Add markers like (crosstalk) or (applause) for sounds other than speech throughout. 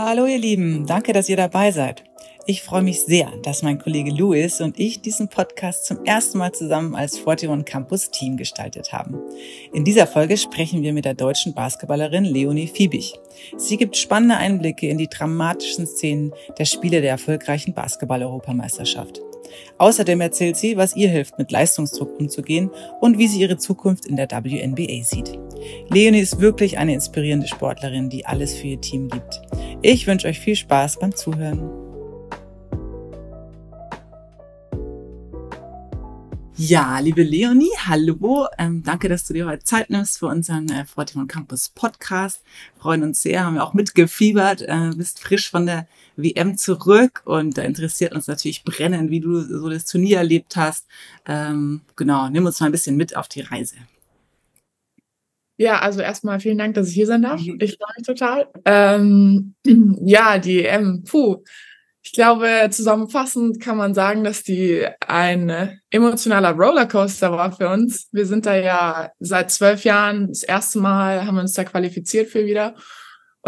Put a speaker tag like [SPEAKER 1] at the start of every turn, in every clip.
[SPEAKER 1] Hallo ihr Lieben, danke, dass ihr dabei seid. Ich freue mich sehr, dass mein Kollege Louis und ich diesen Podcast zum ersten Mal zusammen als 41 Campus Team gestaltet haben. In dieser Folge sprechen wir mit der deutschen Basketballerin Leonie Fiebig. Sie gibt spannende Einblicke in die dramatischen Szenen der Spiele der erfolgreichen Basketball-Europameisterschaft. Außerdem erzählt sie, was ihr hilft, mit Leistungsdruck umzugehen und wie sie ihre Zukunft in der WNBA sieht. Leonie ist wirklich eine inspirierende Sportlerin, die alles für ihr Team gibt. Ich wünsche euch viel Spaß beim Zuhören. Ja, liebe Leonie, hallo. Ähm, danke, dass du dir heute Zeit nimmst für unseren äh, Fortimon Campus Podcast. Freuen uns sehr, haben wir auch mitgefiebert, äh, bist frisch von der WM zurück und da interessiert uns natürlich brennend, wie du so das Turnier erlebt hast. Ähm, genau, nimm uns mal ein bisschen mit auf die Reise.
[SPEAKER 2] Ja, also erstmal vielen Dank, dass ich hier sein darf. Mhm. Ich freue mich total. Ähm, (clears throat) ja, die EM, puh. Ich glaube, zusammenfassend kann man sagen, dass die ein emotionaler Rollercoaster war für uns. Wir sind da ja seit zwölf Jahren das erste Mal, haben wir uns da qualifiziert für wieder.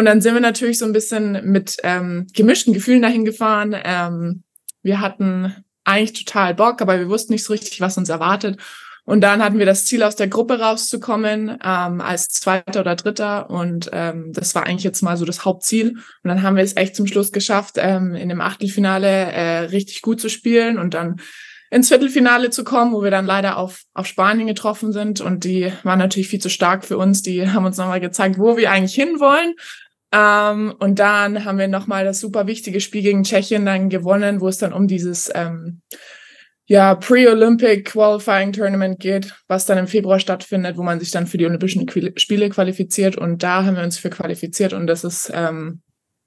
[SPEAKER 2] Und dann sind wir natürlich so ein bisschen mit ähm, gemischten Gefühlen dahin gefahren. Ähm, wir hatten eigentlich total Bock, aber wir wussten nicht so richtig, was uns erwartet. Und dann hatten wir das Ziel, aus der Gruppe rauszukommen, ähm, als Zweiter oder Dritter. Und ähm, das war eigentlich jetzt mal so das Hauptziel. Und dann haben wir es echt zum Schluss geschafft, ähm, in dem Achtelfinale äh, richtig gut zu spielen und dann ins Viertelfinale zu kommen, wo wir dann leider auf, auf Spanien getroffen sind. Und die waren natürlich viel zu stark für uns. Die haben uns nochmal gezeigt, wo wir eigentlich hinwollen. Ähm, und dann haben wir nochmal das super wichtige Spiel gegen Tschechien dann gewonnen, wo es dann um dieses ähm, ja, Pre-Olympic Qualifying Tournament geht, was dann im Februar stattfindet, wo man sich dann für die Olympischen Spiele qualifiziert. Und da haben wir uns für qualifiziert. Und das ist ähm,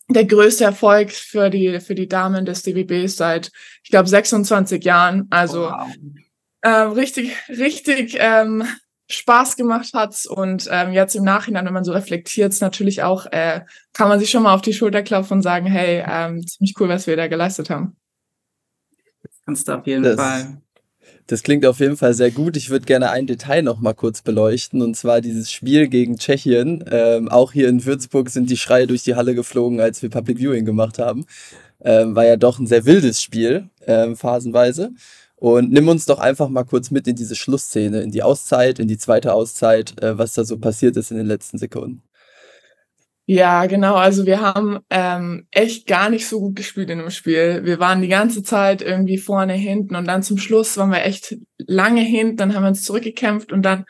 [SPEAKER 2] der größte Erfolg für die, für die Damen des DBBs seit, ich glaube, 26 Jahren. Also wow. äh, richtig, richtig ähm, Spaß gemacht hat's und ähm, jetzt im Nachhinein, wenn man so reflektiert, natürlich auch, äh, kann man sich schon mal auf die Schulter klopfen und sagen, hey, ähm, ziemlich cool, was wir da geleistet haben.
[SPEAKER 1] Kannst du auf jeden das, Fall.
[SPEAKER 3] Das klingt auf jeden Fall sehr gut. Ich würde gerne ein Detail noch mal kurz beleuchten und zwar dieses Spiel gegen Tschechien. Ähm, auch hier in Würzburg sind die Schreie durch die Halle geflogen, als wir Public Viewing gemacht haben. Ähm, war ja doch ein sehr wildes Spiel, ähm, phasenweise. Und nimm uns doch einfach mal kurz mit in diese Schlussszene, in die Auszeit, in die zweite Auszeit, äh, was da so passiert ist in den letzten Sekunden.
[SPEAKER 2] Ja, genau. Also wir haben ähm, echt gar nicht so gut gespielt in dem Spiel. Wir waren die ganze Zeit irgendwie vorne, hinten und dann zum Schluss waren wir echt lange hinten. Dann haben wir uns zurückgekämpft und dann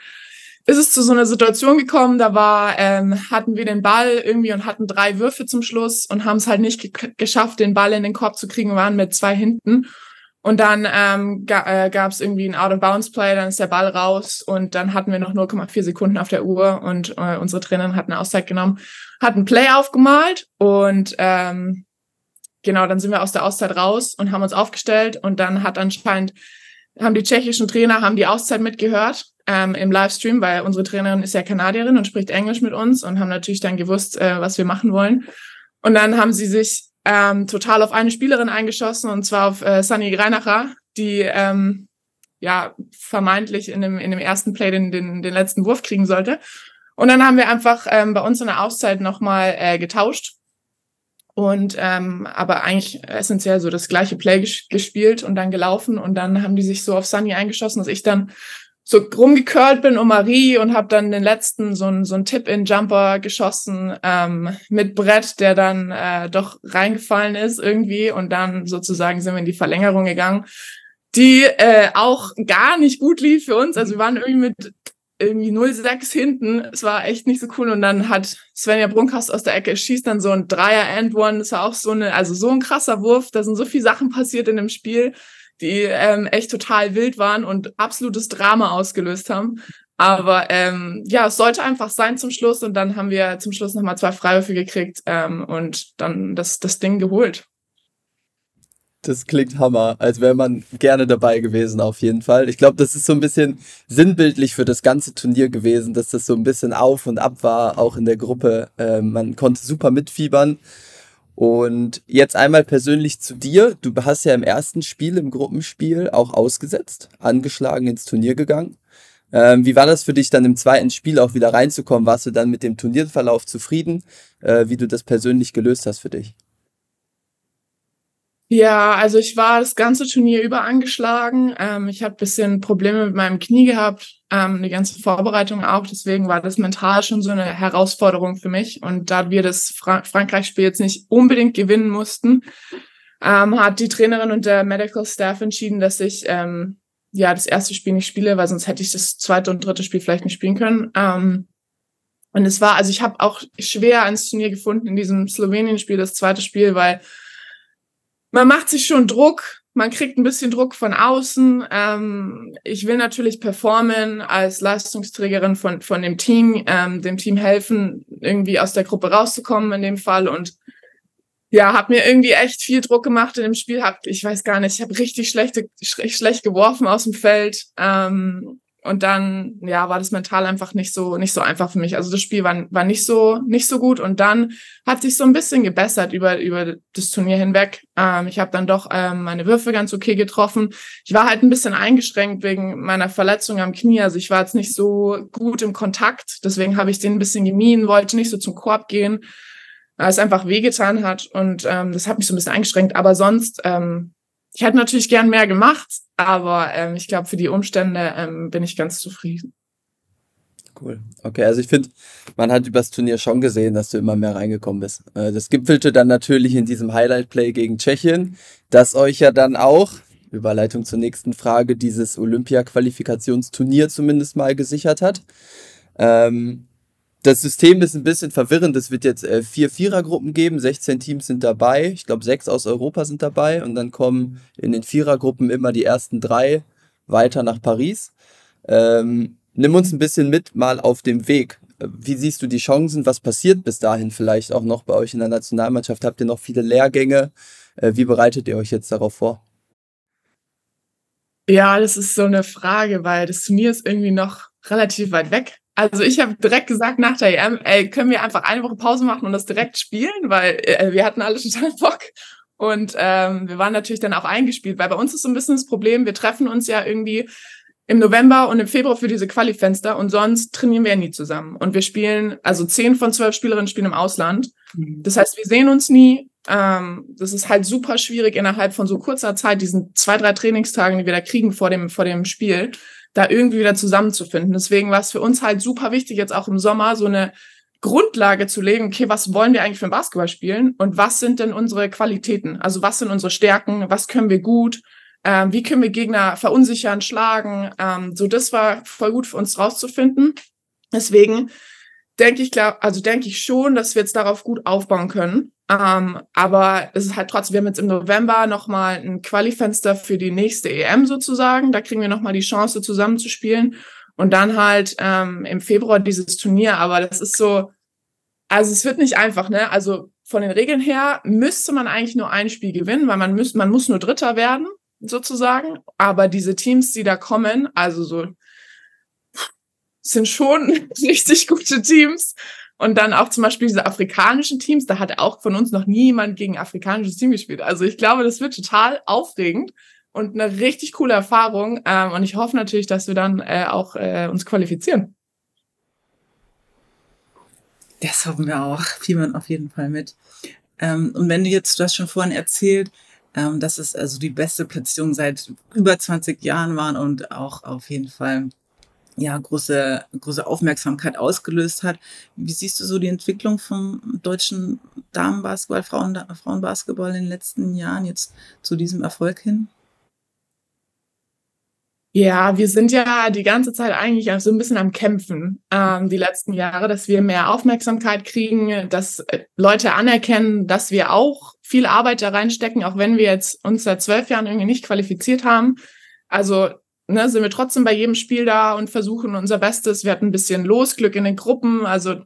[SPEAKER 2] ist es zu so einer Situation gekommen. Da war ähm, hatten wir den Ball irgendwie und hatten drei Würfe zum Schluss und haben es halt nicht ge geschafft, den Ball in den Korb zu kriegen. Waren mit zwei hinten und dann ähm, ga, äh, gab es irgendwie ein Out-of-Bounds-Play, dann ist der Ball raus und dann hatten wir noch 0,4 Sekunden auf der Uhr und äh, unsere Trainerin hat eine Auszeit genommen, hat ein Play aufgemalt und ähm, genau, dann sind wir aus der Auszeit raus und haben uns aufgestellt und dann hat anscheinend, haben die tschechischen Trainer, haben die Auszeit mitgehört ähm, im Livestream, weil unsere Trainerin ist ja Kanadierin und spricht Englisch mit uns und haben natürlich dann gewusst, äh, was wir machen wollen. Und dann haben sie sich ähm, total auf eine Spielerin eingeschossen und zwar auf äh, Sunny Greinacher, die ähm, ja vermeintlich in dem, in dem ersten Play den, den, den letzten Wurf kriegen sollte. Und dann haben wir einfach ähm, bei uns in der Auszeit nochmal äh, getauscht und ähm, aber eigentlich essentiell so das gleiche Play ges gespielt und dann gelaufen und dann haben die sich so auf Sunny eingeschossen, dass ich dann so rumgecurlt bin um Marie und habe dann den letzten so ein so ein Tip-in-Jumper geschossen ähm, mit Brett, der dann äh, doch reingefallen ist irgendwie und dann sozusagen sind wir in die Verlängerung gegangen, die äh, auch gar nicht gut lief für uns. Also wir waren irgendwie mit irgendwie 0-6 hinten. Es war echt nicht so cool. Und dann hat Svenja Brunkhast aus der Ecke schießt dann so ein Dreier-End-One. Das war auch so eine, also so ein krasser Wurf. Da sind so viele Sachen passiert in dem Spiel die ähm, echt total wild waren und absolutes Drama ausgelöst haben. Aber ähm, ja, es sollte einfach sein zum Schluss und dann haben wir zum Schluss nochmal zwei Freiwürfe gekriegt ähm, und dann das, das Ding geholt.
[SPEAKER 3] Das klingt Hammer, als wäre man gerne dabei gewesen, auf jeden Fall. Ich glaube, das ist so ein bisschen sinnbildlich für das ganze Turnier gewesen, dass das so ein bisschen auf und ab war, auch in der Gruppe. Äh, man konnte super mitfiebern. Und jetzt einmal persönlich zu dir. Du hast ja im ersten Spiel, im Gruppenspiel, auch ausgesetzt, angeschlagen ins Turnier gegangen. Ähm, wie war das für dich dann im zweiten Spiel auch wieder reinzukommen? Warst du dann mit dem Turnierverlauf zufrieden, äh, wie du das persönlich gelöst hast für dich?
[SPEAKER 2] Ja, also ich war das ganze Turnier über angeschlagen. Ähm, ich habe bisschen Probleme mit meinem Knie gehabt, ähm, die ganze Vorbereitung auch. Deswegen war das mental schon so eine Herausforderung für mich. Und da wir das Fra Frankreich-Spiel jetzt nicht unbedingt gewinnen mussten, ähm, hat die Trainerin und der Medical Staff entschieden, dass ich ähm, ja das erste Spiel nicht spiele, weil sonst hätte ich das zweite und dritte Spiel vielleicht nicht spielen können. Ähm, und es war, also ich habe auch schwer ans Turnier gefunden in diesem Slowenien-Spiel, das zweite Spiel, weil man macht sich schon Druck, man kriegt ein bisschen Druck von außen. Ähm, ich will natürlich performen als Leistungsträgerin von, von dem Team, ähm, dem Team helfen, irgendwie aus der Gruppe rauszukommen in dem Fall. Und ja, habe mir irgendwie echt viel Druck gemacht in dem Spiel. Hab, ich weiß gar nicht, ich habe richtig schlechte, schlecht geworfen aus dem Feld. Ähm, und dann, ja, war das mental einfach nicht so, nicht so einfach für mich. Also das Spiel war, war nicht so, nicht so gut. Und dann hat sich so ein bisschen gebessert über, über das Turnier hinweg. Ähm, ich habe dann doch ähm, meine Würfe ganz okay getroffen. Ich war halt ein bisschen eingeschränkt wegen meiner Verletzung am Knie. Also ich war jetzt nicht so gut im Kontakt. Deswegen habe ich den ein bisschen gemieden, wollte nicht so zum Korb gehen, weil es einfach wehgetan hat. Und ähm, das hat mich so ein bisschen eingeschränkt. Aber sonst, ähm, ich hätte natürlich gern mehr gemacht, aber ähm, ich glaube, für die Umstände ähm, bin ich ganz zufrieden.
[SPEAKER 3] Cool. Okay, also ich finde, man hat übers Turnier schon gesehen, dass du immer mehr reingekommen bist. Äh, das gipfelte dann natürlich in diesem Highlight-Play gegen Tschechien, das euch ja dann auch, Überleitung zur nächsten Frage, dieses Olympia-Qualifikationsturnier zumindest mal gesichert hat. Ähm, das System ist ein bisschen verwirrend. Es wird jetzt äh, vier Vierergruppen geben, 16 Teams sind dabei. Ich glaube, sechs aus Europa sind dabei. Und dann kommen in den Vierergruppen immer die ersten drei weiter nach Paris. Ähm, nimm uns ein bisschen mit mal auf dem Weg. Wie siehst du die Chancen? Was passiert bis dahin vielleicht auch noch bei euch in der Nationalmannschaft? Habt ihr noch viele Lehrgänge? Äh, wie bereitet ihr euch jetzt darauf vor?
[SPEAKER 2] Ja, das ist so eine Frage, weil das Turnier ist irgendwie noch relativ weit weg. Also ich habe direkt gesagt nach der EM, ey, können wir einfach eine Woche Pause machen und das direkt spielen, weil äh, wir hatten alle (laughs) total Bock. Und ähm, wir waren natürlich dann auch eingespielt, weil bei uns ist so ein bisschen das Problem, wir treffen uns ja irgendwie im November und im Februar für diese Quali-Fenster und sonst trainieren wir ja nie zusammen. Und wir spielen, also zehn von zwölf Spielerinnen spielen im Ausland. Mhm. Das heißt, wir sehen uns nie. Ähm, das ist halt super schwierig innerhalb von so kurzer Zeit, diesen zwei, drei Trainingstagen, die wir da kriegen vor dem, vor dem Spiel, da irgendwie wieder zusammenzufinden. Deswegen war es für uns halt super wichtig, jetzt auch im Sommer so eine Grundlage zu legen, okay, was wollen wir eigentlich für ein Basketball spielen und was sind denn unsere Qualitäten? Also was sind unsere Stärken? Was können wir gut? Ähm, wie können wir Gegner verunsichern, schlagen? Ähm, so, das war voll gut für uns rauszufinden. Deswegen denke ich, glaub, also denke ich schon, dass wir jetzt darauf gut aufbauen können. Ähm, aber es ist halt trotzdem, wir haben jetzt im November nochmal ein Qualifenster für die nächste EM sozusagen. Da kriegen wir nochmal die Chance, zusammenzuspielen. Und dann halt ähm, im Februar dieses Turnier. Aber das ist so, also es wird nicht einfach, ne? Also von den Regeln her müsste man eigentlich nur ein Spiel gewinnen, weil man muss, man muss nur Dritter werden, sozusagen. Aber diese Teams, die da kommen, also so, sind schon (laughs) richtig gute Teams. Und dann auch zum Beispiel diese afrikanischen Teams, da hat auch von uns noch niemand gegen afrikanisches Team gespielt. Also ich glaube, das wird total aufregend und eine richtig coole Erfahrung. Ähm, und ich hoffe natürlich, dass wir dann äh, auch äh, uns qualifizieren.
[SPEAKER 1] Das hoffen wir auch. Fiebern auf jeden Fall mit. Ähm, und wenn du jetzt, du hast schon vorhin erzählt, ähm, dass es also die beste Platzierung seit über 20 Jahren waren und auch auf jeden Fall ja, große, große Aufmerksamkeit ausgelöst hat. Wie siehst du so die Entwicklung vom deutschen Damenbasketball, Frauen, Frauenbasketball in den letzten Jahren jetzt zu diesem Erfolg hin?
[SPEAKER 2] Ja, wir sind ja die ganze Zeit eigentlich so ein bisschen am Kämpfen, ähm, die letzten Jahre, dass wir mehr Aufmerksamkeit kriegen, dass äh, Leute anerkennen, dass wir auch viel Arbeit da reinstecken, auch wenn wir jetzt uns seit zwölf Jahren irgendwie nicht qualifiziert haben. Also ne, sind wir trotzdem bei jedem Spiel da und versuchen unser Bestes. Wir hatten ein bisschen Losglück in den Gruppen, also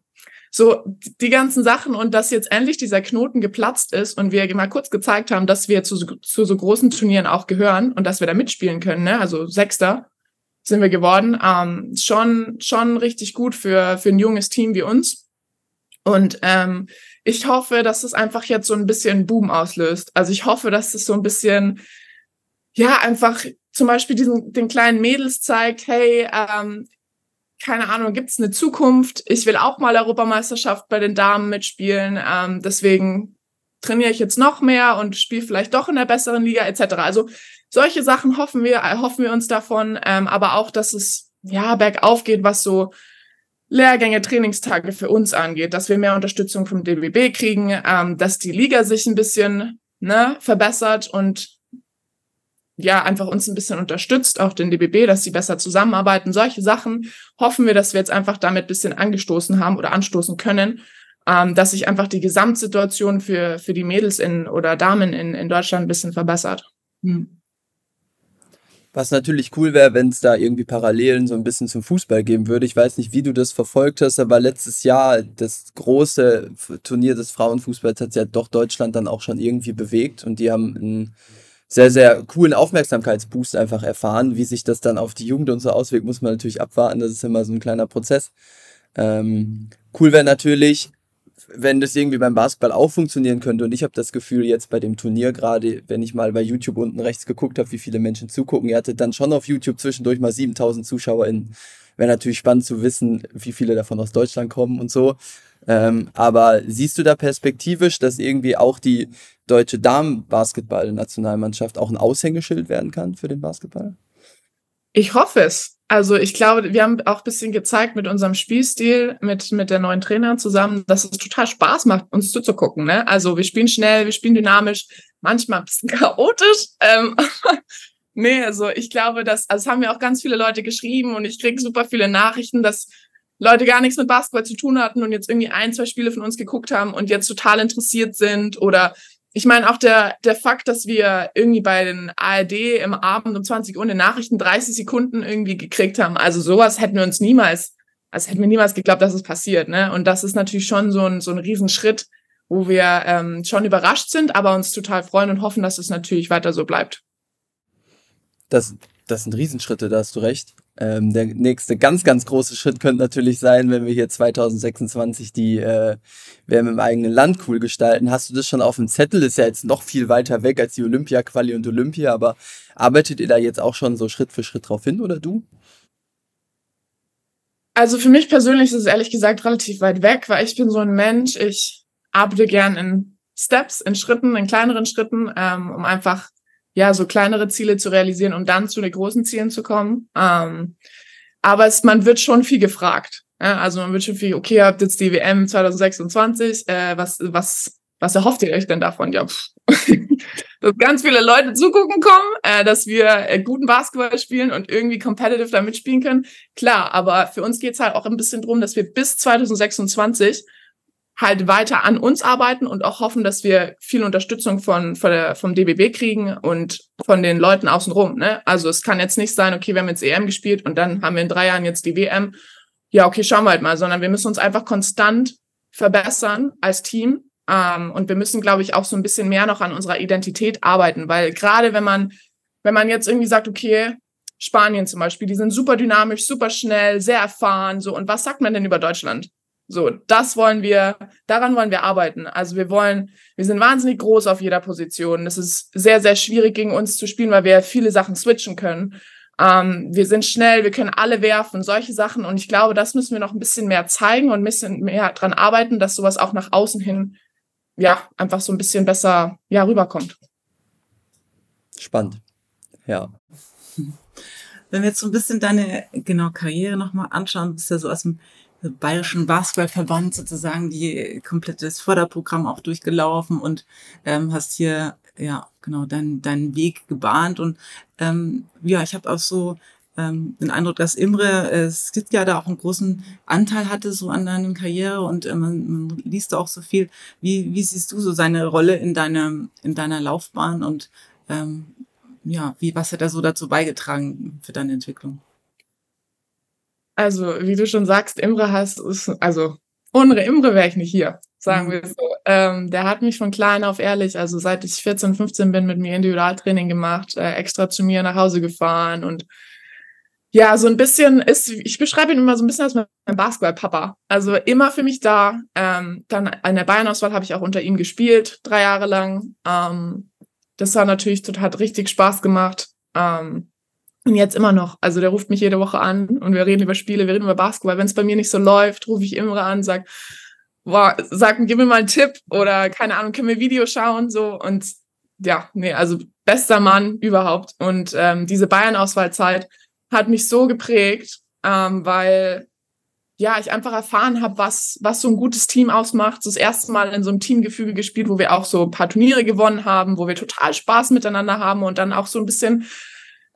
[SPEAKER 2] so die ganzen Sachen und dass jetzt endlich dieser Knoten geplatzt ist und wir mal kurz gezeigt haben, dass wir zu, zu so großen Turnieren auch gehören und dass wir da mitspielen können, ne? also Sechster sind wir geworden, ähm, schon schon richtig gut für für ein junges Team wie uns und ähm, ich hoffe, dass es einfach jetzt so ein bisschen Boom auslöst. Also ich hoffe, dass es so ein bisschen ja einfach zum Beispiel diesen, den kleinen Mädels zeigt, hey, ähm, keine Ahnung, gibt es eine Zukunft? Ich will auch mal Europameisterschaft bei den Damen mitspielen. Ähm, deswegen trainiere ich jetzt noch mehr und spiele vielleicht doch in der besseren Liga etc. Also solche Sachen hoffen wir, hoffen wir uns davon, ähm, aber auch, dass es ja bergauf geht, was so Lehrgänge, Trainingstage für uns angeht, dass wir mehr Unterstützung vom DBB kriegen, ähm, dass die Liga sich ein bisschen ne, verbessert und ja, einfach uns ein bisschen unterstützt, auch den DBB, dass sie besser zusammenarbeiten. Solche Sachen hoffen wir, dass wir jetzt einfach damit ein bisschen angestoßen haben oder anstoßen können, ähm, dass sich einfach die Gesamtsituation für, für die Mädels in oder Damen in, in Deutschland ein bisschen verbessert. Hm.
[SPEAKER 3] Was natürlich cool wäre, wenn es da irgendwie Parallelen so ein bisschen zum Fußball geben würde. Ich weiß nicht, wie du das verfolgt hast, aber letztes Jahr das große Turnier des Frauenfußballs hat ja doch Deutschland dann auch schon irgendwie bewegt und die haben einen sehr, sehr coolen Aufmerksamkeitsboost einfach erfahren. Wie sich das dann auf die Jugend und so auswirkt, muss man natürlich abwarten. Das ist immer so ein kleiner Prozess. Ähm, cool wäre natürlich, wenn das irgendwie beim Basketball auch funktionieren könnte. Und ich habe das Gefühl, jetzt bei dem Turnier gerade, wenn ich mal bei YouTube unten rechts geguckt habe, wie viele Menschen zugucken, ihr hattet dann schon auf YouTube zwischendurch mal 7000 ZuschauerInnen. Wäre natürlich spannend zu wissen, wie viele davon aus Deutschland kommen und so. Ähm, aber siehst du da perspektivisch, dass irgendwie auch die deutsche Damen-Basketball-Nationalmannschaft auch ein Aushängeschild werden kann für den Basketball?
[SPEAKER 2] Ich hoffe es. Also ich glaube, wir haben auch ein bisschen gezeigt mit unserem Spielstil, mit, mit der neuen Trainer zusammen, dass es total Spaß macht, uns zuzugucken. Ne? Also wir spielen schnell, wir spielen dynamisch, manchmal ein bisschen (laughs) chaotisch. Ähm, (laughs) nee, also ich glaube, dass, also es haben mir auch ganz viele Leute geschrieben und ich kriege super viele Nachrichten, dass Leute gar nichts mit Basketball zu tun hatten und jetzt irgendwie ein, zwei Spiele von uns geguckt haben und jetzt total interessiert sind oder ich meine auch der, der Fakt, dass wir irgendwie bei den ARD im Abend um 20 Uhr in den Nachrichten 30 Sekunden irgendwie gekriegt haben. Also sowas hätten wir uns niemals, also hätten wir niemals geglaubt, dass es passiert. Ne? Und das ist natürlich schon so ein, so ein Riesenschritt, wo wir ähm, schon überrascht sind, aber uns total freuen und hoffen, dass es natürlich weiter so bleibt.
[SPEAKER 3] Das, das sind Riesenschritte, da hast du recht. Ähm, der nächste ganz, ganz große Schritt könnte natürlich sein, wenn wir hier 2026 die äh, WM im eigenen Land cool gestalten. Hast du das schon auf dem Zettel? Ist ja jetzt noch viel weiter weg als die Olympia-Quali und Olympia, aber arbeitet ihr da jetzt auch schon so Schritt für Schritt drauf hin oder du?
[SPEAKER 2] Also für mich persönlich ist es ehrlich gesagt relativ weit weg, weil ich bin so ein Mensch, ich arbeite gern in Steps, in Schritten, in kleineren Schritten, ähm, um einfach ja, so kleinere Ziele zu realisieren und dann zu den großen Zielen zu kommen. Ähm, aber es, man wird schon viel gefragt. Ja? Also man wird schon viel, okay, ihr habt jetzt die WM 2026, äh, was, was, was erhofft ihr euch denn davon? Ja, pff. (laughs) dass ganz viele Leute zugucken kommen, äh, dass wir äh, guten Basketball spielen und irgendwie competitive da mitspielen können. Klar, aber für uns geht's halt auch ein bisschen drum, dass wir bis 2026 halt weiter an uns arbeiten und auch hoffen, dass wir viel Unterstützung von, von der, vom DBB kriegen und von den Leuten außenrum. Ne? Also es kann jetzt nicht sein, okay, wir haben jetzt EM gespielt und dann haben wir in drei Jahren jetzt die WM. Ja, okay, schauen wir halt mal, sondern wir müssen uns einfach konstant verbessern als Team. Ähm, und wir müssen, glaube ich, auch so ein bisschen mehr noch an unserer Identität arbeiten, weil gerade wenn man, wenn man jetzt irgendwie sagt, okay, Spanien zum Beispiel, die sind super dynamisch, super schnell, sehr erfahren, so. Und was sagt man denn über Deutschland? So, das wollen wir, daran wollen wir arbeiten. Also wir wollen, wir sind wahnsinnig groß auf jeder Position. Es ist sehr, sehr schwierig gegen uns zu spielen, weil wir viele Sachen switchen können. Ähm, wir sind schnell, wir können alle werfen, solche Sachen. Und ich glaube, das müssen wir noch ein bisschen mehr zeigen und ein bisschen mehr dran arbeiten, dass sowas auch nach außen hin, ja, einfach so ein bisschen besser, ja, rüberkommt.
[SPEAKER 3] Spannend. Ja.
[SPEAKER 1] Wenn wir jetzt so ein bisschen deine, genau, Karriere nochmal anschauen, bist ja so aus dem Bayerischen Basketballverband sozusagen die komplettes Förderprogramm auch durchgelaufen und ähm, hast hier ja genau deinen deinen Weg gebahnt und ähm, ja ich habe auch so ähm, den Eindruck, dass Imre äh, Skidja da auch einen großen Anteil hatte so an deiner Karriere und äh, man, man liest auch so viel. Wie wie siehst du so seine Rolle in deiner in deiner Laufbahn und ähm, ja wie was hat er so dazu beigetragen für deine Entwicklung?
[SPEAKER 2] Also, wie du schon sagst, Imre hast, ist, also ohne Imre wäre ich nicht hier, sagen mhm. wir so. Ähm, der hat mich von klein auf ehrlich, also seit ich 14, 15 bin, mit mir Individualtraining gemacht, äh, extra zu mir nach Hause gefahren und ja, so ein bisschen ist, ich beschreibe ihn immer so ein bisschen als mein Basketball-Papa. Also immer für mich da. Ähm, dann an der Bayern-Auswahl habe ich auch unter ihm gespielt, drei Jahre lang. Ähm, das war natürlich total, hat richtig Spaß gemacht. Ähm, Und jetzt immer noch. Also der ruft mich jede Woche an und wir reden über Spiele, wir reden über Basketball. Wenn es bei mir nicht so läuft, rufe ich Imre an, sag, boah, sag, gib mir mal einen Tipp oder keine Ahnung, können wir Video schauen so und ja, nee, also bester Mann überhaupt. Und ähm, diese Bayern-Auswahlzeit hat mich so geprägt, ähm, weil ja, ich einfach erfahren habe, was, was so ein gutes Team ausmacht. Das erste Mal in so einem Teamgefüge gespielt, wo wir auch so ein paar Turniere gewonnen haben, wo wir total Spaß miteinander haben und dann auch so ein bisschen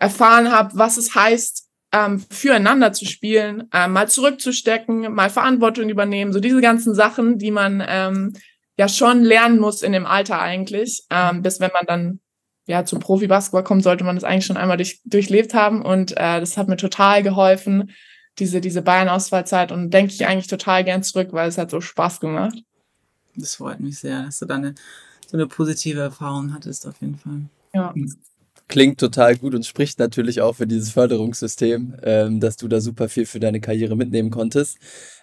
[SPEAKER 2] erfahren habe, was es heißt, ähm, füreinander zu spielen, äh, mal zurückzustecken, mal Verantwortung übernehmen, so diese ganzen Sachen, die man ähm, ja schon lernen muss in dem Alter eigentlich, ähm, bis wenn man dann ja zum Profi-Basketball kommt, sollte man das eigentlich schon einmal durch, durchlebt haben und äh, das hat mir total geholfen, diese diese Bayern-Auswahlzeit und denke ich eigentlich total gern zurück, weil es hat so Spaß gemacht.
[SPEAKER 1] Das freut mich sehr, dass du da eine, so eine positive Erfahrung hattest auf jeden Fall.
[SPEAKER 2] Ja.
[SPEAKER 1] Mhm
[SPEAKER 3] klingt total gut und spricht natürlich auch für dieses Förderungssystem, ähm, dass du da super viel für deine Karriere mitnehmen konntest.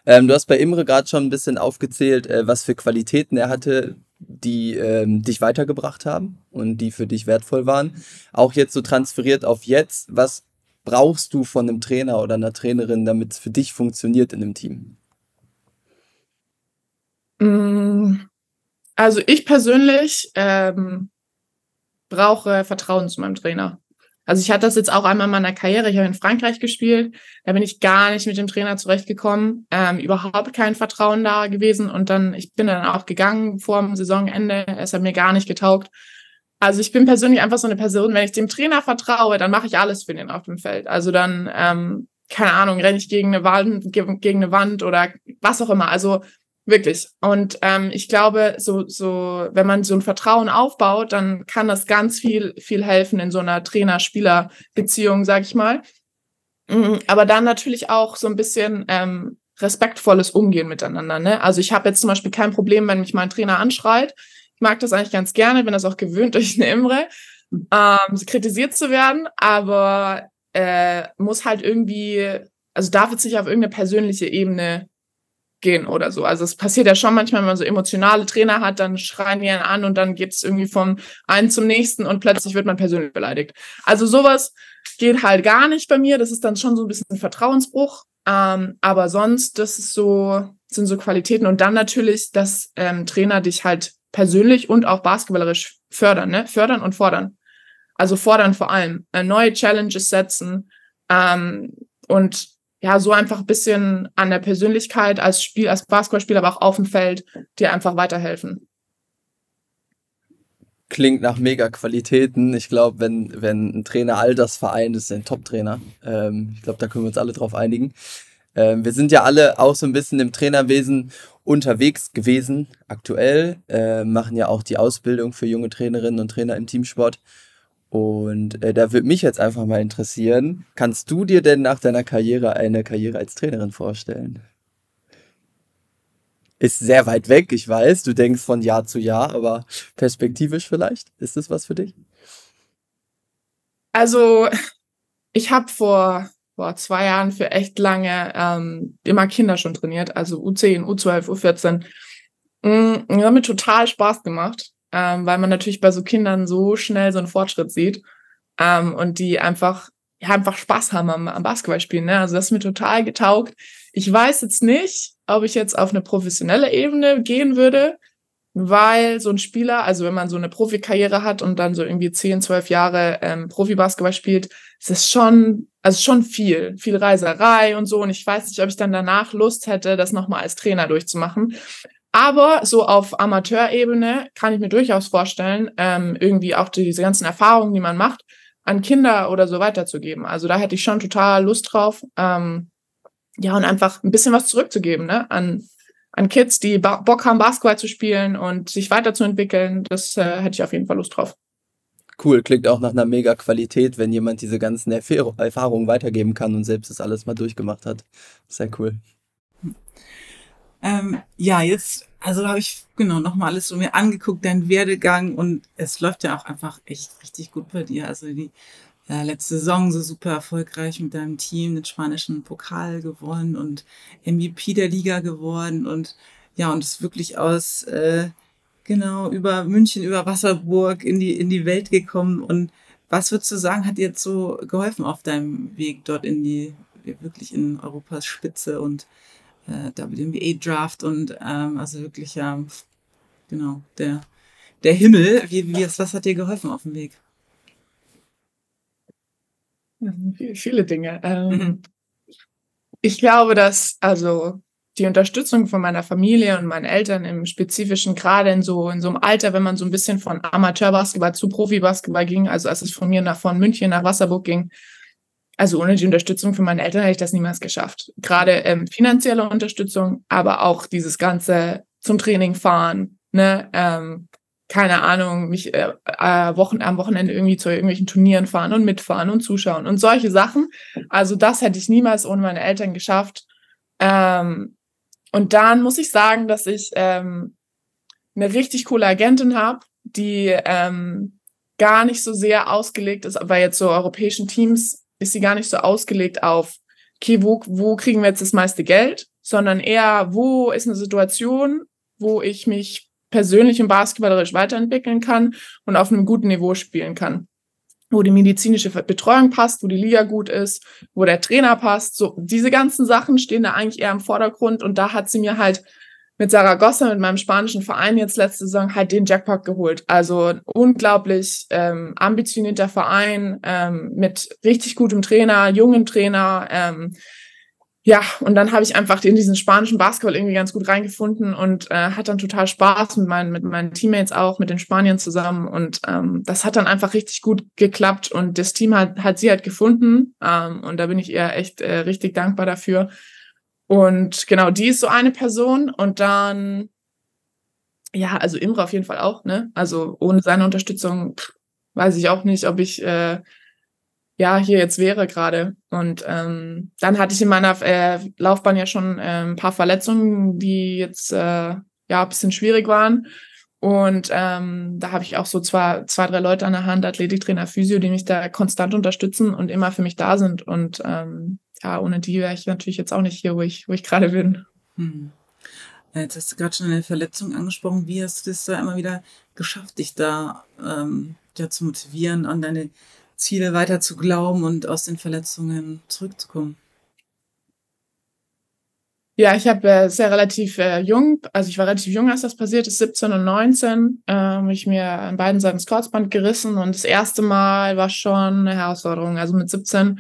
[SPEAKER 3] Ähm, du hast bei Imre gerade schon ein bisschen aufgezählt, äh, was für Qualitäten er hatte, die ähm, dich weitergebracht haben und die für dich wertvoll waren. Auch jetzt so transferiert auf jetzt, was brauchst du von einem Trainer oder einer Trainerin, damit es für dich funktioniert in einem Team?
[SPEAKER 2] Mm, also ich persönlich ähm, brauche Vertrauen zu meinem Trainer. Also ich hatte das jetzt auch einmal in meiner Karriere. Ich habe in Frankreich gespielt. Da bin ich gar nicht mit dem Trainer zurechtgekommen. Ähm, überhaupt kein Vertrauen da gewesen. Und dann, ich bin dann auch gegangen vor dem Saisonende. Es hat mir gar nicht getaugt. Also ich bin persönlich einfach so eine Person, wenn ich dem Trainer vertraue, dann mache ich alles für den auf dem Feld. Also dann, ähm, keine Ahnung, renne ich gegen eine Wand, gegen eine Wand oder was auch immer. Also Wirklich. Und ähm, ich glaube, so, so, wenn man so ein Vertrauen aufbaut, dann kann das ganz viel, viel helfen in so einer Trainer-Spieler-Beziehung, sag ich mal. Mhm, aber dann natürlich auch so ein bisschen ähm, respektvolles Umgehen miteinander. Ne? Also ich habe jetzt zum Beispiel kein Problem, wenn mich mein Trainer anschreit. Ich mag das eigentlich ganz gerne, bin das auch gewöhnt durch eine Imre, ähm, kritisiert zu werden, aber äh, muss halt irgendwie, also darf jetzt nicht auf irgendeine persönliche Ebene gehen oder so. Also es passiert ja schon manchmal, wenn man so emotionale Trainer hat, dann schreien die einen an und dann geht's irgendwie vom einen zum nächsten und plötzlich wird man persönlich beleidigt. Also sowas geht halt gar nicht bei mir. Das ist dann schon so ein bisschen ein Vertrauensbruch. Ähm, aber sonst, das ist so, sind so Qualitäten. Und dann natürlich, dass ähm, Trainer dich halt persönlich und auch basketballerisch fördern, ne? Fördern und fordern. Also fordern vor allem. Äh, neue Challenges setzen ähm, und ja, so einfach ein bisschen an der Persönlichkeit als Spiel, als Basketballspieler, aber auch auf dem Feld, dir einfach weiterhelfen.
[SPEAKER 3] Klingt nach mega Qualitäten. Ich glaube, wenn, wenn ein Trainer all das vereint, ist er ein Top-Trainer. Ähm, ich glaube, da können wir uns alle drauf einigen. Ähm, wir sind ja alle auch so ein bisschen im Trainerwesen unterwegs gewesen, aktuell, äh, machen ja auch die Ausbildung für junge Trainerinnen und Trainer im Teamsport. Und äh, da würde mich jetzt einfach mal interessieren, kannst du dir denn nach deiner Karriere eine Karriere als Trainerin vorstellen? Ist sehr weit weg, ich weiß, du denkst von Jahr zu Jahr, aber perspektivisch vielleicht, ist das was für dich?
[SPEAKER 2] Also, ich habe vor, vor zwei Jahren für echt lange ähm, immer Kinder schon trainiert, also U10, U12, U14. Mm, das hat mir total Spaß gemacht ähm, weil man natürlich bei so Kindern so schnell so einen Fortschritt sieht ähm, und die einfach ja, einfach Spaß haben am, am Basketballspielen. Ne? Also das ist mir total getaugt. Ich weiß jetzt nicht, ob ich jetzt auf eine professionelle Ebene gehen würde, weil so ein Spieler, also wenn man so eine Profikarriere hat und dann so irgendwie 10, 12 Jahre ähm, Profibasketball spielt, ist es schon, also schon viel, viel Reiserei und so. Und ich weiß nicht, ob ich dann danach Lust hätte, das nochmal als Trainer durchzumachen. Aber so auf Amateurebene kann ich mir durchaus vorstellen, ähm, irgendwie auch diese ganzen Erfahrungen, die man macht, an Kinder oder so weiterzugeben. Also da hätte ich schon total Lust drauf. Ähm, ja, und einfach ein bisschen was zurückzugeben, ne? An, an Kids, die ba Bock haben, Basketball zu spielen und sich weiterzuentwickeln. Das äh, hätte ich auf jeden Fall Lust drauf.
[SPEAKER 3] Cool, klingt auch nach einer mega Qualität, wenn jemand diese ganzen Erfahr Erfahrungen weitergeben kann und selbst das alles mal durchgemacht hat. Sehr cool.
[SPEAKER 1] Ähm, ja, jetzt, also habe ich genau nochmal alles so mir angeguckt, dein Werdegang und es läuft ja auch einfach echt richtig gut bei dir. Also die äh, letzte Saison so super erfolgreich mit deinem Team, den spanischen Pokal gewonnen und MVP der Liga geworden und ja, und es wirklich aus äh, genau über München, über Wasserburg in die, in die Welt gekommen und Was würdest du sagen, hat dir jetzt so geholfen auf deinem Weg dort in die, wirklich in Europas Spitze und äh, WNBA Draft und ähm, also wirklich ja, genau, der, der Himmel. Wie, wie, was hat dir geholfen auf dem Weg?
[SPEAKER 2] Viele Dinge. Ähm, mhm. Ich glaube, dass also die Unterstützung von meiner Familie und meinen Eltern im Spezifischen, gerade in so, in so einem Alter, wenn man so ein bisschen von Amateurbasketball zu Profibasketball ging, also als es von mir nach von München nach Wasserburg ging, also ohne die Unterstützung von meinen Eltern hätte ich das niemals geschafft. Gerade ähm, finanzielle Unterstützung, aber auch dieses ganze zum Training fahren, ne, ähm, keine Ahnung, mich äh, äh, Wochen, am Wochenende irgendwie zu irgendwelchen Turnieren fahren und mitfahren und zuschauen und solche Sachen. Also das hätte ich niemals ohne meine Eltern geschafft. Ähm, und dann muss ich sagen, dass ich ähm, eine richtig coole Agentin habe, die ähm, gar nicht so sehr ausgelegt ist, aber jetzt so europäischen Teams ist sie gar nicht so ausgelegt auf, okay, wo, wo kriegen wir jetzt das meiste Geld, sondern eher, wo ist eine Situation, wo ich mich persönlich und basketballerisch weiterentwickeln kann und auf einem guten Niveau spielen kann. Wo die medizinische Betreuung passt, wo die Liga gut ist, wo der Trainer passt. So, diese ganzen Sachen stehen da eigentlich eher im Vordergrund und da hat sie mir halt mit Saragossa, mit meinem spanischen Verein jetzt letzte Saison halt den Jackpot geholt. Also unglaublich ähm, ambitionierter Verein ähm, mit richtig gutem Trainer, jungen Trainer, ähm, ja, und dann habe ich einfach in diesen spanischen Basketball irgendwie ganz gut reingefunden und äh, hat dann total Spaß mit meinen, mit meinen Teammates auch, mit den Spaniern zusammen. Und ähm, das hat dann einfach richtig gut geklappt und das Team hat, hat sie halt gefunden. Ähm, und da bin ich ihr echt äh, richtig dankbar dafür. Und genau, die ist so eine Person. Und dann, ja, also Imre auf jeden Fall auch, ne? Also ohne seine Unterstützung pff, weiß ich auch nicht, ob ich äh, ja hier jetzt wäre gerade. Und ähm, dann hatte ich in meiner äh, Laufbahn ja schon äh, ein paar Verletzungen, die jetzt äh, ja ein bisschen schwierig waren. Und ähm, da habe ich auch so zwei, zwei, drei Leute an der Hand, Athletiktrainer, Physio, die mich da konstant unterstützen und immer für mich da sind. Und ähm, ja, ohne die wäre ich natürlich jetzt auch nicht hier, wo ich, wo ich gerade bin. Hm.
[SPEAKER 1] Jetzt hast du gerade schon eine Verletzung angesprochen. Wie hast du das da immer wieder geschafft, dich da ähm, ja, zu motivieren, an deine Ziele weiter zu glauben und aus den Verletzungen zurückzukommen?
[SPEAKER 2] Ja, ich habe äh, sehr relativ äh, jung, also ich war relativ jung, als das passiert ist, 17 und 19, äh, habe ich mir an beiden Seiten das Kreuzband gerissen und das erste Mal war schon eine Herausforderung. Also mit 17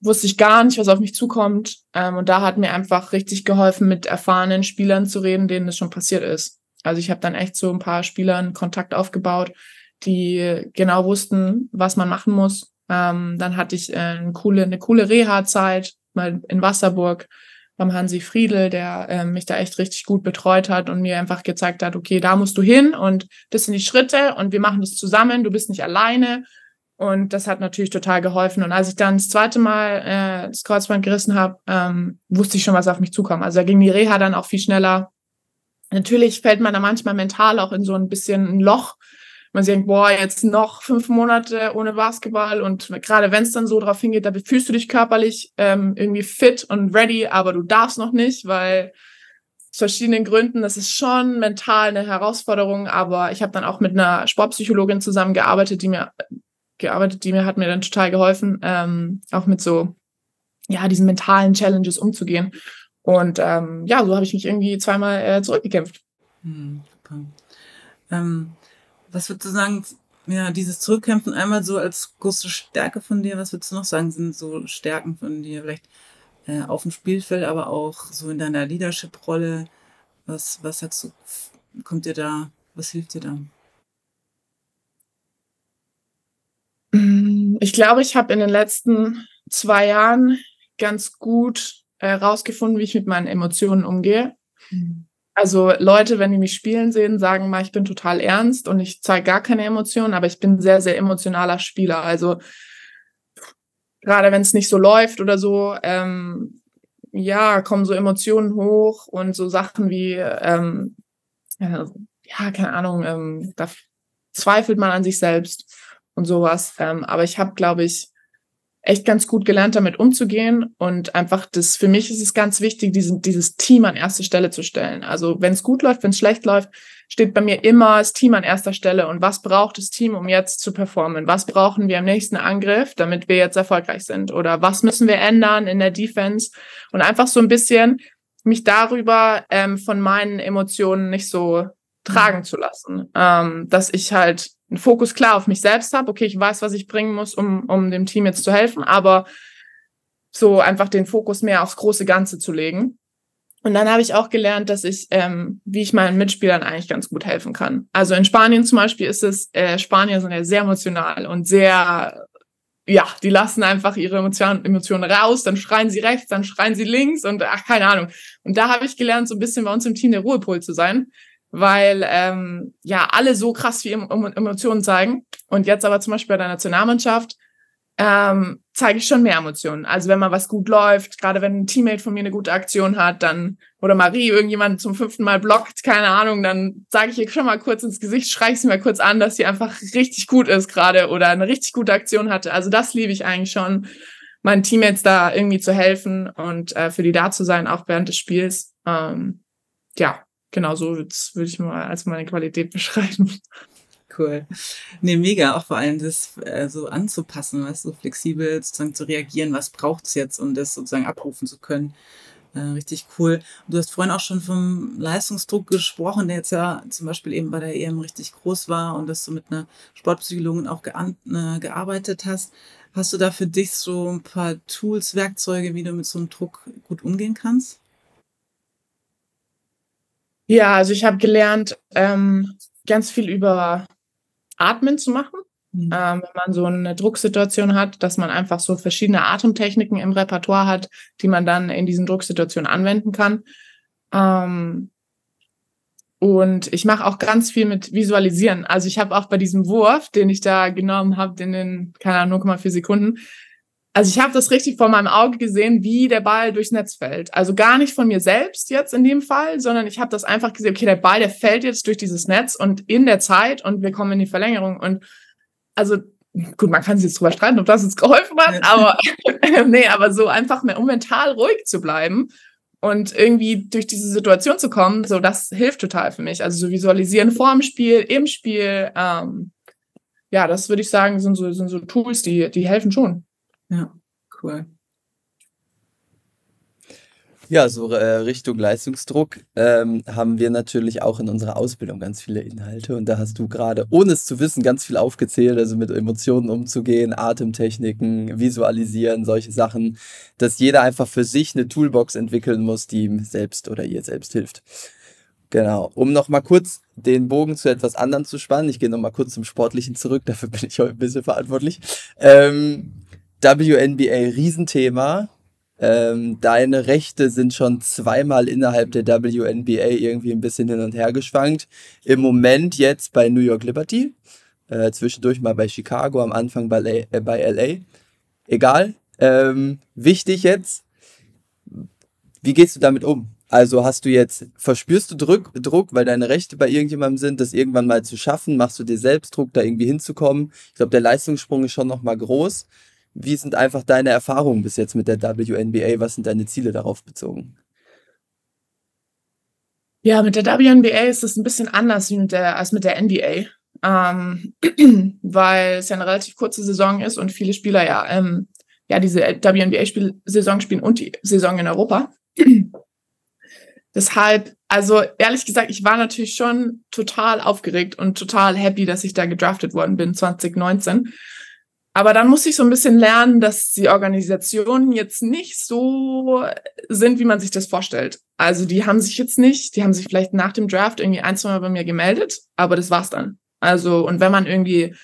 [SPEAKER 2] wusste ich gar nicht, was auf mich zukommt. Ähm, und da hat mir einfach richtig geholfen, mit erfahrenen Spielern zu reden, denen das schon passiert ist. Also ich habe dann echt so ein paar Spielern Kontakt aufgebaut, die genau wussten, was man machen muss. Ähm, dann hatte ich äh, eine coole, eine coole Reha-Zeit mal in Wasserburg beim Hansi Friedel, der äh, mich da echt richtig gut betreut hat und mir einfach gezeigt hat, okay, da musst du hin und das sind die Schritte und wir machen das zusammen, du bist nicht alleine. Und das hat natürlich total geholfen. Und als ich dann das zweite Mal äh, das Kreuzband gerissen habe, ähm, wusste ich schon, was auf mich zukam. Also da ging die Reha dann auch viel schneller. Natürlich fällt man da manchmal mental auch in so ein bisschen ein Loch, man denkt, boah, jetzt noch fünf Monate ohne Basketball und gerade wenn es dann so drauf hingeht, da fühlst du dich körperlich ähm, irgendwie fit und ready, aber du darfst noch nicht, weil aus verschiedenen Gründen, das ist schon mental eine Herausforderung, aber ich habe dann auch mit einer Sportpsychologin zusammengearbeitet, die mir gearbeitet, die mir hat mir dann total geholfen, ähm, auch mit so ja diesen mentalen Challenges umzugehen. Und ähm, ja, so habe ich mich irgendwie zweimal äh, zurückgekämpft. Hm.
[SPEAKER 1] Ähm, was würdest du sagen, ja, dieses Zurückkämpfen einmal so als große Stärke von dir, was würdest du noch sagen, sind so Stärken von dir, vielleicht äh, auf dem Spielfeld, aber auch so in deiner Leadership-Rolle? Was, was sagst du, kommt dir da, was hilft dir da?
[SPEAKER 2] Ich glaube, ich habe in den letzten zwei Jahren ganz gut herausgefunden, äh, wie ich mit meinen Emotionen umgehe. Mhm. Also Leute, wenn die mich spielen sehen, sagen mal, ich bin total ernst und ich zeige gar keine Emotionen, aber ich bin sehr, sehr emotionaler Spieler. Also gerade wenn es nicht so läuft oder so, ähm, ja, kommen so Emotionen hoch und so Sachen wie, ähm, äh, ja, keine Ahnung, ähm, da zweifelt man an sich selbst und sowas. Ähm, aber ich habe, glaube ich, echt ganz gut gelernt, damit umzugehen. Und einfach das, für mich ist es ganz wichtig, diesen, dieses Team an erste Stelle zu stellen. Also wenn es gut läuft, wenn es schlecht läuft, steht bei mir immer das Team an erster Stelle. Und was braucht das Team, um jetzt zu performen? Was brauchen wir im nächsten Angriff, damit wir jetzt erfolgreich sind? Oder was müssen wir ändern in der Defense? Und einfach so ein bisschen mich darüber ähm, von meinen Emotionen nicht so tragen zu lassen. Ähm, dass ich halt einen Fokus klar auf mich selbst habe. Okay, ich weiß, was ich bringen muss, um, um dem Team jetzt zu helfen, aber so einfach den Fokus mehr aufs große Ganze zu legen. Und dann habe ich auch gelernt, dass ich, ähm, wie ich meinen Mitspielern eigentlich ganz gut helfen kann. Also in Spanien zum Beispiel ist es, äh, Spanier sind ja sehr emotional und sehr, ja, die lassen einfach ihre Emotionen, Emotionen raus, dann schreien sie rechts, dann schreien sie links und ach, keine Ahnung. Und da habe ich gelernt, so ein bisschen bei uns im Team der Ruhepol zu sein weil ähm, ja alle so krass viel Emotionen zeigen. Und jetzt aber zum Beispiel bei der Nationalmannschaft ähm, zeige ich schon mehr Emotionen. Also wenn mal was gut läuft, gerade wenn ein Teammate von mir eine gute Aktion hat, dann oder Marie irgendjemand zum fünften Mal blockt, keine Ahnung, dann sage ich ihr schon mal kurz ins Gesicht, schreie sie mal kurz an, dass sie einfach richtig gut ist gerade oder eine richtig gute Aktion hatte. Also das liebe ich eigentlich schon, meinen Teammates da irgendwie zu helfen und äh, für die da zu sein, auch während des Spiels. Ähm, ja, genau so würde ich mal als meine Qualität (laughs) beschreiben.
[SPEAKER 1] Cool. Nee, mega, auch vor allem das äh, so anzupassen, was so flexibel sozusagen zu reagieren, was braucht es jetzt, um das sozusagen abrufen zu können. Äh, richtig cool. Du hast vorhin auch schon vom Leistungsdruck gesprochen, der jetzt ja zum Beispiel eben bei der EM richtig groß war und dass du mit einer Sportpsychologin auch äh, gearbeitet hast. Hast du da für dich so ein paar Tools, Werkzeuge, wie du mit so einem Druck gut umgehen kannst?
[SPEAKER 2] Ja, also ich habe gelernt, ähm, ganz viel über Atmen zu machen. Mhm. Ähm, wenn man so eine Drucksituation hat, dass man einfach so verschiedene Atemtechniken im Repertoire hat, die man dann in diesen Drucksituationen anwenden kann. Ähm, und ich mache auch ganz viel mit Visualisieren. Also ich habe auch bei diesem Wurf, den ich da genommen habe, in den, keine Ahnung, 0,4 Sekunden, also ich habe das richtig vor meinem Auge gesehen, wie der Ball durchs Netz fällt. Also gar nicht von mir selbst jetzt in dem Fall, sondern ich habe das einfach gesehen, okay, der Ball, der fällt jetzt durch dieses Netz und in der Zeit und wir kommen in die Verlängerung. Und also, gut, man kann sich jetzt drüber streiten, ob das uns geholfen hat, aber (laughs) nee, aber so einfach mehr, um mental ruhig zu bleiben und irgendwie durch diese Situation zu kommen, so das hilft total für mich. Also so visualisieren vor dem Spiel, im Spiel, ähm, ja, das würde ich sagen, sind so, sind so Tools, die, die helfen schon.
[SPEAKER 1] Ja, cool.
[SPEAKER 3] Ja, so äh, Richtung Leistungsdruck ähm, haben wir natürlich auch in unserer Ausbildung ganz viele Inhalte und da hast du gerade, ohne es zu wissen, ganz viel aufgezählt, also mit Emotionen umzugehen, Atemtechniken, visualisieren, solche Sachen, dass jeder einfach für sich eine Toolbox entwickeln muss, die ihm selbst oder ihr selbst hilft. Genau, um nochmal kurz den Bogen zu etwas anderem zu spannen, ich gehe nochmal kurz zum Sportlichen zurück, dafür bin ich heute ein bisschen verantwortlich. Ähm, WNBA Riesenthema. Ähm, deine Rechte sind schon zweimal innerhalb der WNBA irgendwie ein bisschen hin und her geschwankt. Im Moment jetzt bei New York Liberty, äh, zwischendurch mal bei Chicago, am Anfang bei, äh, bei LA. Egal. Ähm, wichtig jetzt, wie gehst du damit um? Also hast du jetzt, verspürst du Druck, Druck, weil deine Rechte bei irgendjemandem sind, das irgendwann mal zu schaffen? Machst du dir selbst Druck, da irgendwie hinzukommen? Ich glaube, der Leistungssprung ist schon nochmal groß. Wie sind einfach deine Erfahrungen bis jetzt mit der WNBA? Was sind deine Ziele darauf bezogen?
[SPEAKER 2] Ja, mit der WNBA ist es ein bisschen anders mit der, als mit der NBA, ähm, (clears throat) weil es ja eine relativ kurze Saison ist und viele Spieler ja, ähm, ja diese WNBA-Saison spielen und die Saison in Europa. (clears throat) Deshalb, also ehrlich gesagt, ich war natürlich schon total aufgeregt und total happy, dass ich da gedraftet worden bin 2019 aber dann muss ich so ein bisschen lernen, dass die Organisationen jetzt nicht so sind, wie man sich das vorstellt. Also die haben sich jetzt nicht, die haben sich vielleicht nach dem Draft irgendwie ein, zwei Mal bei mir gemeldet, aber das war's dann. Also, und wenn man irgendwie,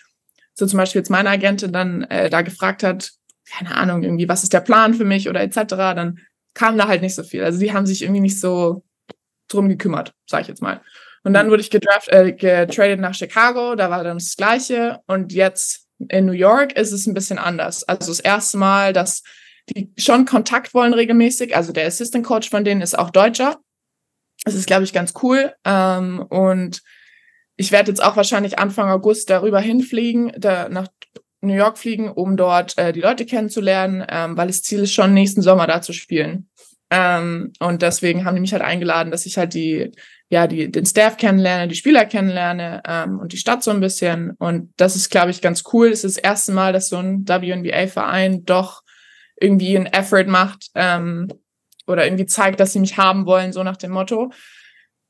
[SPEAKER 2] so zum Beispiel jetzt meine Agentin dann äh, da gefragt hat, keine Ahnung, irgendwie, was ist der Plan für mich oder etc., dann kam da halt nicht so viel. Also die haben sich irgendwie nicht so drum gekümmert, sag ich jetzt mal. Und dann wurde ich gedraft, äh, getradet nach Chicago, da war dann das Gleiche. Und jetzt in New York ist es ein bisschen anders. Also das erste Mal, dass die schon Kontakt wollen regelmäßig. Also der Assistant Coach von denen ist auch Deutscher. Das ist, glaube ich, ganz cool. Ähm, und ich werde jetzt auch wahrscheinlich Anfang August darüber hinfliegen, da nach New York fliegen, um dort äh, die Leute kennenzulernen, ähm, weil das Ziel ist schon, nächsten Sommer da zu spielen. Ähm, und deswegen haben die mich halt eingeladen, dass ich halt die, ja, die, den Staff kennenlerne, die Spieler kennenlerne ähm, und die Stadt so ein bisschen. Und das ist, glaube ich, ganz cool. Es ist das erste Mal, dass so ein WNBA-Verein doch irgendwie ein Effort macht ähm, oder irgendwie zeigt, dass sie mich haben wollen, so nach dem Motto.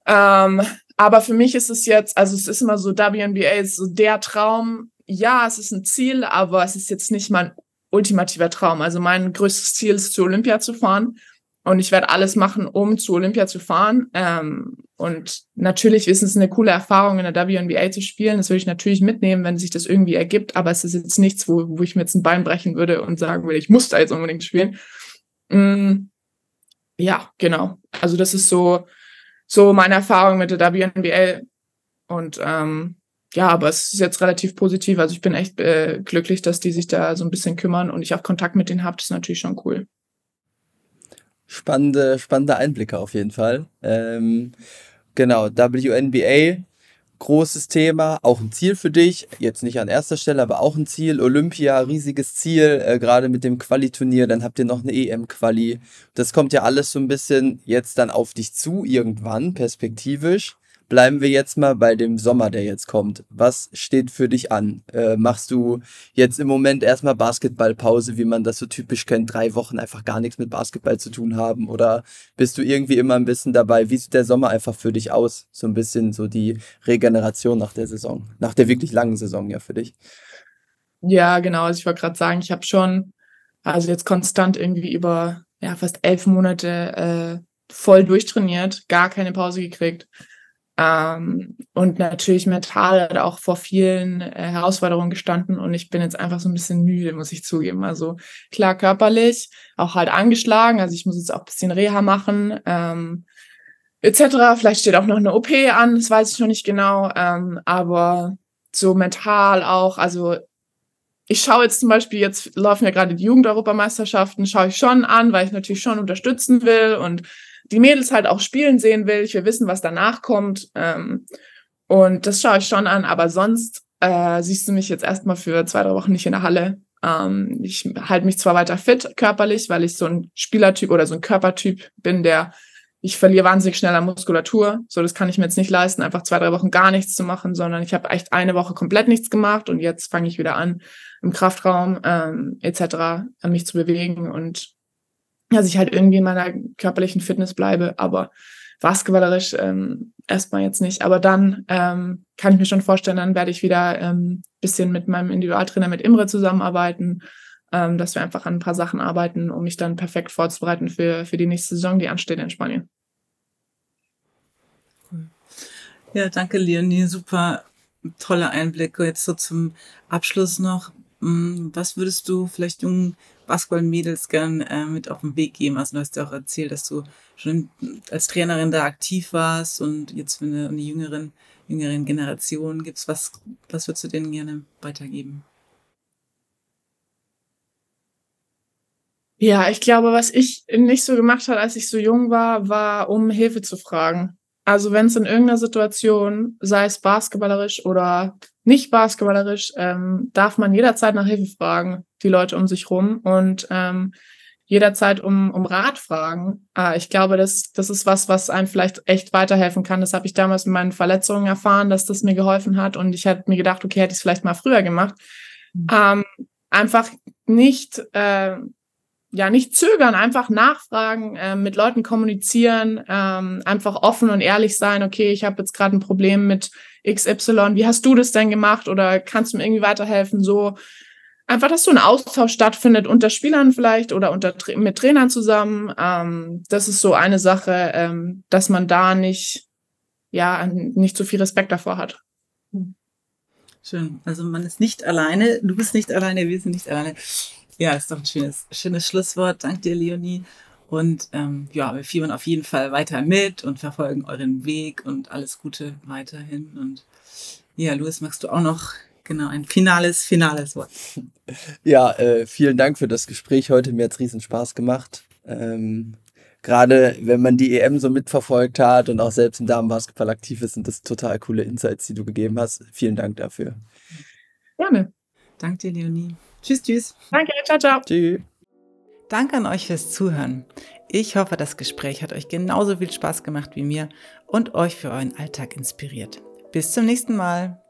[SPEAKER 2] Ähm, aber für mich ist es jetzt, also es ist immer so, WNBA ist so der Traum. Ja, es ist ein Ziel, aber es ist jetzt nicht mein ultimativer Traum. Also mein größtes Ziel ist, zu Olympia zu fahren. Und ich werde alles machen, um zu Olympia zu fahren. Ähm, und natürlich ist es eine coole Erfahrung, in der WNBA zu spielen. Das würde ich natürlich mitnehmen, wenn sich das irgendwie ergibt. Aber es ist jetzt nichts, wo, wo ich mir jetzt ein Bein brechen würde und sagen würde, ich muss da jetzt unbedingt spielen. Mm, ja, genau. Also das ist so, so meine Erfahrung mit der WNBA. Und ähm, ja, aber es ist jetzt relativ positiv. Also ich bin echt äh, glücklich, dass die sich da so ein bisschen kümmern und ich auch Kontakt mit denen habe. Das ist natürlich schon cool
[SPEAKER 3] spannende, spannende Einblicke auf jeden Fall. Ähm, genau, WNBA, großes Thema, auch ein Ziel für dich, jetzt nicht an erster Stelle, aber auch ein Ziel. Olympia, riesiges Ziel, äh, gerade mit dem Quali-Turnier, dann habt ihr noch eine EM-Quali. Das kommt ja alles so ein bisschen jetzt dann auf dich zu, irgendwann, perspektivisch. Bleiben wir jetzt mal bei dem Sommer, der jetzt kommt. Was steht für dich an? Äh, machst du jetzt im Moment erstmal Basketballpause, wie man das so typisch kennt, drei Wochen einfach gar nichts mit Basketball zu tun haben? Oder bist du irgendwie immer ein bisschen dabei? Wie sieht der Sommer einfach für dich aus? So ein bisschen so die Regeneration nach der Saison, nach der wirklich langen Saison ja für dich.
[SPEAKER 2] Ja, genau. Also ich wollte gerade sagen, ich habe schon, also jetzt konstant irgendwie über ja, fast elf Monate äh, voll durchtrainiert, gar keine Pause gekriegt. Ähm, und natürlich mental hat auch vor vielen äh, Herausforderungen gestanden und ich bin jetzt einfach so ein bisschen müde, muss ich zugeben. Also klar körperlich, auch halt angeschlagen. Also ich muss jetzt auch ein bisschen Reha machen, ähm, etc. Vielleicht steht auch noch eine OP an, das weiß ich noch nicht genau. Ähm, aber so mental auch, also ich schaue jetzt zum Beispiel, jetzt laufen ja gerade die Jugendeuropameisterschaften, schaue ich schon an, weil ich natürlich schon unterstützen will und die Mädels halt auch spielen sehen will. Ich will wissen, was danach kommt. Ähm, und das schaue ich schon an. Aber sonst äh, siehst du mich jetzt erstmal für zwei, drei Wochen nicht in der Halle. Ähm, ich halte mich zwar weiter fit körperlich, weil ich so ein Spielertyp oder so ein Körpertyp bin, der ich verliere wahnsinnig schnell an Muskulatur. So, das kann ich mir jetzt nicht leisten, einfach zwei, drei Wochen gar nichts zu machen, sondern ich habe echt eine Woche komplett nichts gemacht und jetzt fange ich wieder an, im Kraftraum ähm, etc. mich zu bewegen und dass ich halt irgendwie in meiner körperlichen Fitness bleibe, aber basketballerisch ähm, erstmal jetzt nicht. Aber dann ähm, kann ich mir schon vorstellen, dann werde ich wieder ähm, bisschen mit meinem Individualtrainer, mit Imre zusammenarbeiten, ähm, dass wir einfach an ein paar Sachen arbeiten, um mich dann perfekt vorzubereiten für, für die nächste Saison, die ansteht in Spanien.
[SPEAKER 1] Ja, danke, Leonie. Super tolle Einblicke. Jetzt so zum Abschluss noch. Hm, was würdest du vielleicht jungen Basketball-Mädels gern äh, mit auf den Weg geben? Also du hast ja auch erzählt, dass du schon als Trainerin da aktiv warst und jetzt für eine, eine jüngeren, jüngeren Generation gibt's. Was, was würdest du denen gerne weitergeben?
[SPEAKER 2] Ja, ich glaube, was ich nicht so gemacht habe, als ich so jung war, war, um Hilfe zu fragen. Also wenn es in irgendeiner Situation, sei es basketballerisch oder nicht basketballerisch, ähm, darf man jederzeit nach Hilfe fragen, die Leute um sich rum und ähm, jederzeit um, um Rat fragen. Äh, ich glaube, das, das ist was, was einem vielleicht echt weiterhelfen kann. Das habe ich damals mit meinen Verletzungen erfahren, dass das mir geholfen hat und ich hätte mir gedacht, okay, hätte ich es vielleicht mal früher gemacht. Mhm. Ähm, einfach nicht äh, ja, nicht zögern, einfach nachfragen, äh, mit Leuten kommunizieren, ähm, einfach offen und ehrlich sein, okay, ich habe jetzt gerade ein Problem mit XY, wie hast du das denn gemacht oder kannst du mir irgendwie weiterhelfen? So einfach, dass so ein Austausch stattfindet unter Spielern vielleicht oder unter mit Trainern zusammen. Ähm, das ist so eine Sache, ähm, dass man da nicht, ja, nicht so viel Respekt davor hat.
[SPEAKER 1] Schön. Also man ist nicht alleine, du bist nicht alleine, wir sind nicht alleine. Ja, ist doch ein schönes, schönes Schlusswort. Dank dir, Leonie. Und ähm, ja, wir fiebern auf jeden Fall weiter mit und verfolgen euren Weg und alles Gute weiterhin. Und ja, Luis, magst du auch noch genau ein finales, finales Wort? (laughs)
[SPEAKER 3] Ja, äh, vielen Dank für das Gespräch heute. Mir hat es riesen Spaß gemacht. Ähm, Gerade wenn man die EM so mitverfolgt hat und auch selbst im Damenbasketball aktiv ist, sind das total coole Insights, die du gegeben hast. Vielen Dank dafür.
[SPEAKER 2] Gerne.
[SPEAKER 1] Danke dir, Leonie. Tschüss, tschüss.
[SPEAKER 2] Danke, ciao, ciao.
[SPEAKER 3] Tschüss.
[SPEAKER 1] Danke an euch fürs Zuhören. Ich hoffe, das Gespräch hat euch genauso viel Spaß gemacht wie mir und euch für euren Alltag inspiriert. Bis zum nächsten Mal.